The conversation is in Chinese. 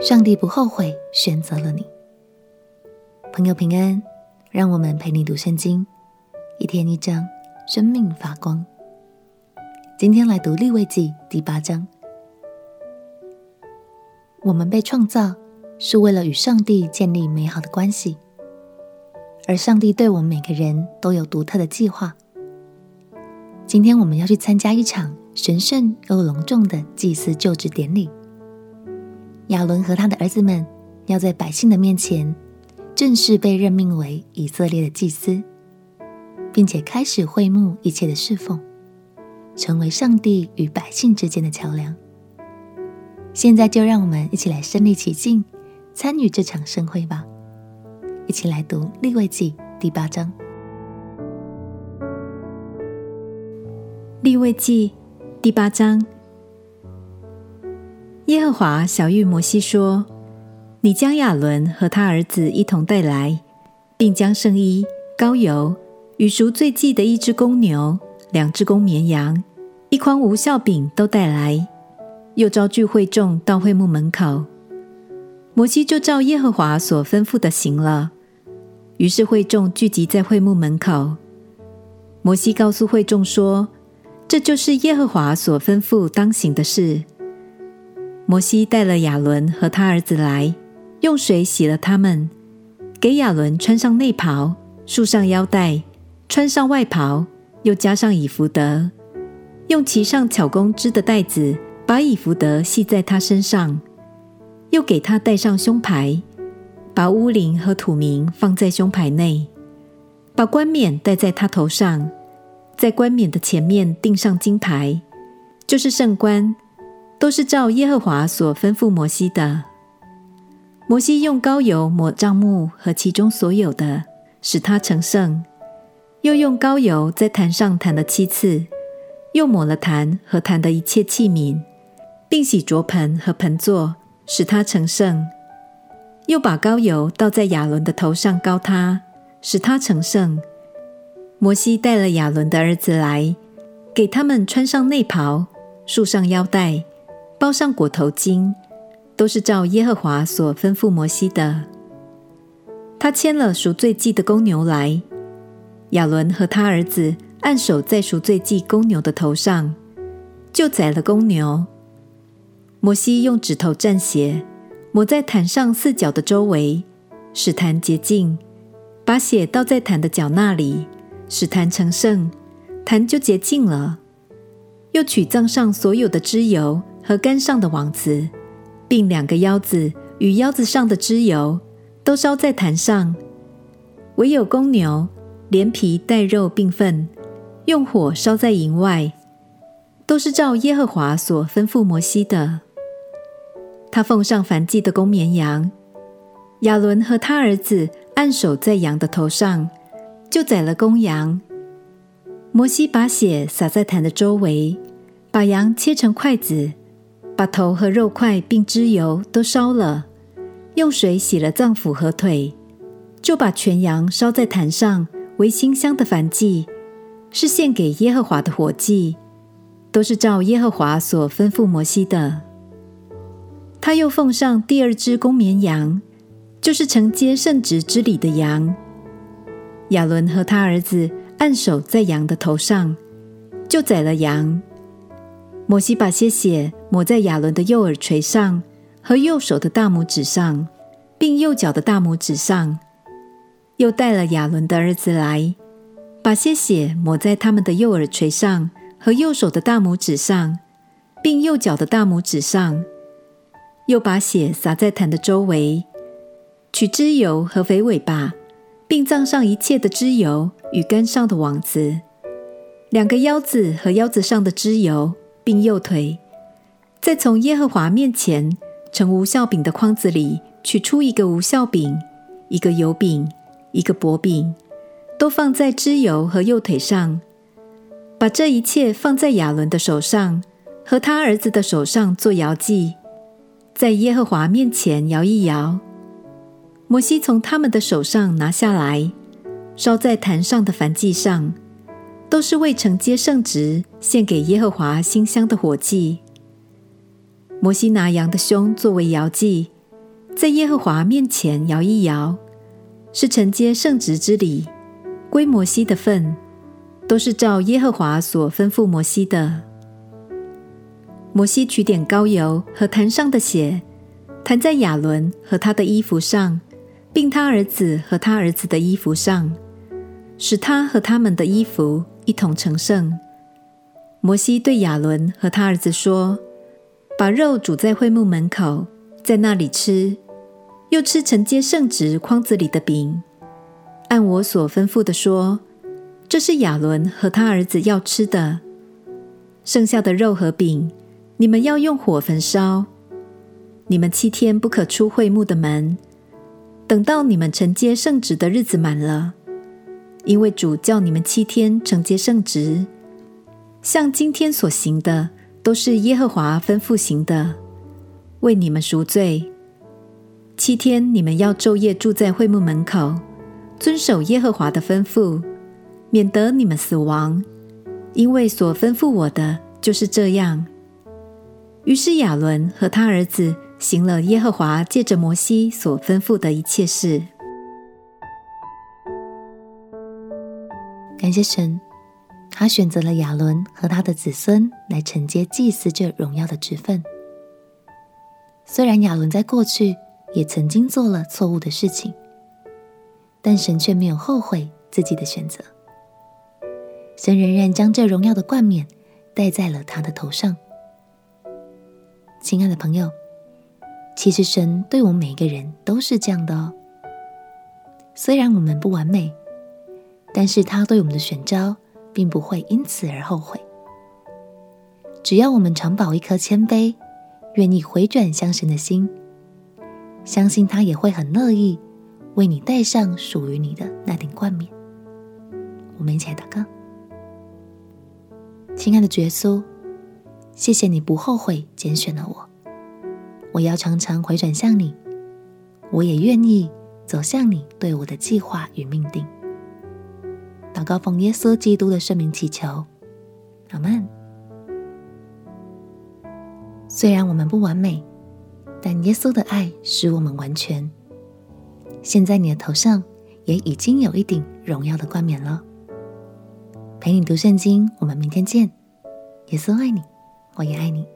上帝不后悔选择了你。朋友平安，让我们陪你读圣经，一天一章，生命发光。今天来读利未记第八章。我们被创造是为了与上帝建立美好的关系，而上帝对我们每个人都有独特的计划。今天我们要去参加一场神圣又隆重的祭司就职典礼。亚伦和他的儿子们要在百姓的面前正式被任命为以色列的祭司，并且开始会幕一切的侍奉，成为上帝与百姓之间的桥梁。现在就让我们一起来身临其境，参与这场盛会吧！一起来读利未记第八章。利未记第八章。耶和华晓諭摩西说：“你将亚伦和他儿子一同带来，并将圣衣、膏油与赎罪祭的一只公牛、两只公绵羊、一筐无酵饼都带来，又招聚会众到会幕门口。摩西就照耶和华所吩咐的行了。于是会众聚集在会幕门口。摩西告诉会众说：‘这就是耶和华所吩咐当行的事。’”摩西带了亚伦和他儿子来，用水洗了他们，给亚伦穿上内袍，束上腰带，穿上外袍，又加上以弗得，用其上巧工织的带子把以弗得系在他身上，又给他戴上胸牌，把乌灵和土明放在胸牌内，把冠冕戴在他头上，在冠冕的前面钉上金牌，就是圣冠。都是照耶和华所吩咐摩西的。摩西用膏油抹帐幕和其中所有的，使它成圣；又用膏油在坛上弹了七次，又抹了坛和坛的一切器皿，并洗濯盆和盆座，使它成圣；又把膏油倒在亚伦的头上膏他，使他成圣。摩西带了亚伦的儿子来，给他们穿上内袍，束上腰带。包上裹头巾，都是照耶和华所吩咐摩西的。他牵了赎罪祭的公牛来，亚伦和他儿子按手在赎罪祭公牛的头上，就宰了公牛。摩西用指头蘸血，抹在坛上四角的周围，使坛洁净，把血倒在坛的角那里，使坛成圣，坛就洁净了。又取帐上所有的脂油。和竿上的网子，并两个腰子与腰子上的脂油，都烧在坛上。唯有公牛，连皮带肉并粪，用火烧在营外，都是照耶和华所吩咐摩西的。他奉上燔祭的公绵羊，亚伦和他儿子按手在羊的头上，就宰了公羊。摩西把血洒在坛的周围，把羊切成块子。把头和肉块并脂油都烧了，用水洗了脏腑和腿，就把全羊烧在坛上为馨香的燔祭，是献给耶和华的火祭，都是照耶和华所吩咐摩西的。他又奉上第二只公绵羊，就是承接圣职之礼的羊。亚伦和他儿子按手在羊的头上，就宰了羊。摩西把些血抹在亚伦的右耳垂上和右手的大拇指上，并右脚的大拇指上，又带了亚伦的儿子来，把些血抹在他们的右耳垂上和右手的大拇指上，并右脚的大拇指上，又把血洒在坛的周围，取脂油和肥尾巴，并葬上一切的脂油与根上的网子，两个腰子和腰子上的脂油。并右腿，再从耶和华面前盛无酵饼的筐子里取出一个无酵饼，一个油饼，一个薄饼，都放在脂油和右腿上。把这一切放在亚伦的手上和他儿子的手上做摇祭，在耶和华面前摇一摇。摩西从他们的手上拿下来，烧在坛上的燔祭上。都是为承接圣职，献给耶和华馨香的火祭。摩西拿羊的胸作为摇祭，在耶和华面前摇一摇，是承接圣职之礼，归摩西的份，都是照耶和华所吩咐摩西的。摩西取点膏油和坛上的血，弹在亚伦和他的衣服上，并他儿子和他儿子的衣服上，使他和他们的衣服一同成圣。摩西对亚伦和他儿子说：“把肉煮在会幕门口，在那里吃。”又吃承接圣职筐子里的饼，按我所吩咐的说，这是亚伦和他儿子要吃的。剩下的肉和饼，你们要用火焚烧。你们七天不可出会幕的门，等到你们承接圣职的日子满了，因为主叫你们七天承接圣职，像今天所行的，都是耶和华吩咐行的，为你们赎罪。七天，你们要昼夜住在会幕门口，遵守耶和华的吩咐，免得你们死亡。因为所吩咐我的就是这样。于是亚伦和他儿子行了耶和华借着摩西所吩咐的一切事。感谢神，他选择了亚伦和他的子孙来承接祭司这荣耀的职分。虽然亚伦在过去，也曾经做了错误的事情，但神却没有后悔自己的选择。神仍然将这荣耀的冠冕戴在了他的头上。亲爱的朋友，其实神对我们每一个人都是这样的哦。虽然我们不完美，但是他对我们的选召并不会因此而后悔。只要我们常保一颗谦卑、愿意回转向神的心。相信他也会很乐意为你戴上属于你的那顶冠冕。我们一起来祷告，亲爱的耶稣，谢谢你不后悔拣选了我，我要常常回转向你，我也愿意走向你对我的计划与命定。祷告奉耶稣基督的圣名祈求，阿门。虽然我们不完美。但耶稣的爱使我们完全。现在你的头上也已经有一顶荣耀的冠冕了。陪你读圣经，我们明天见。耶稣爱你，我也爱你。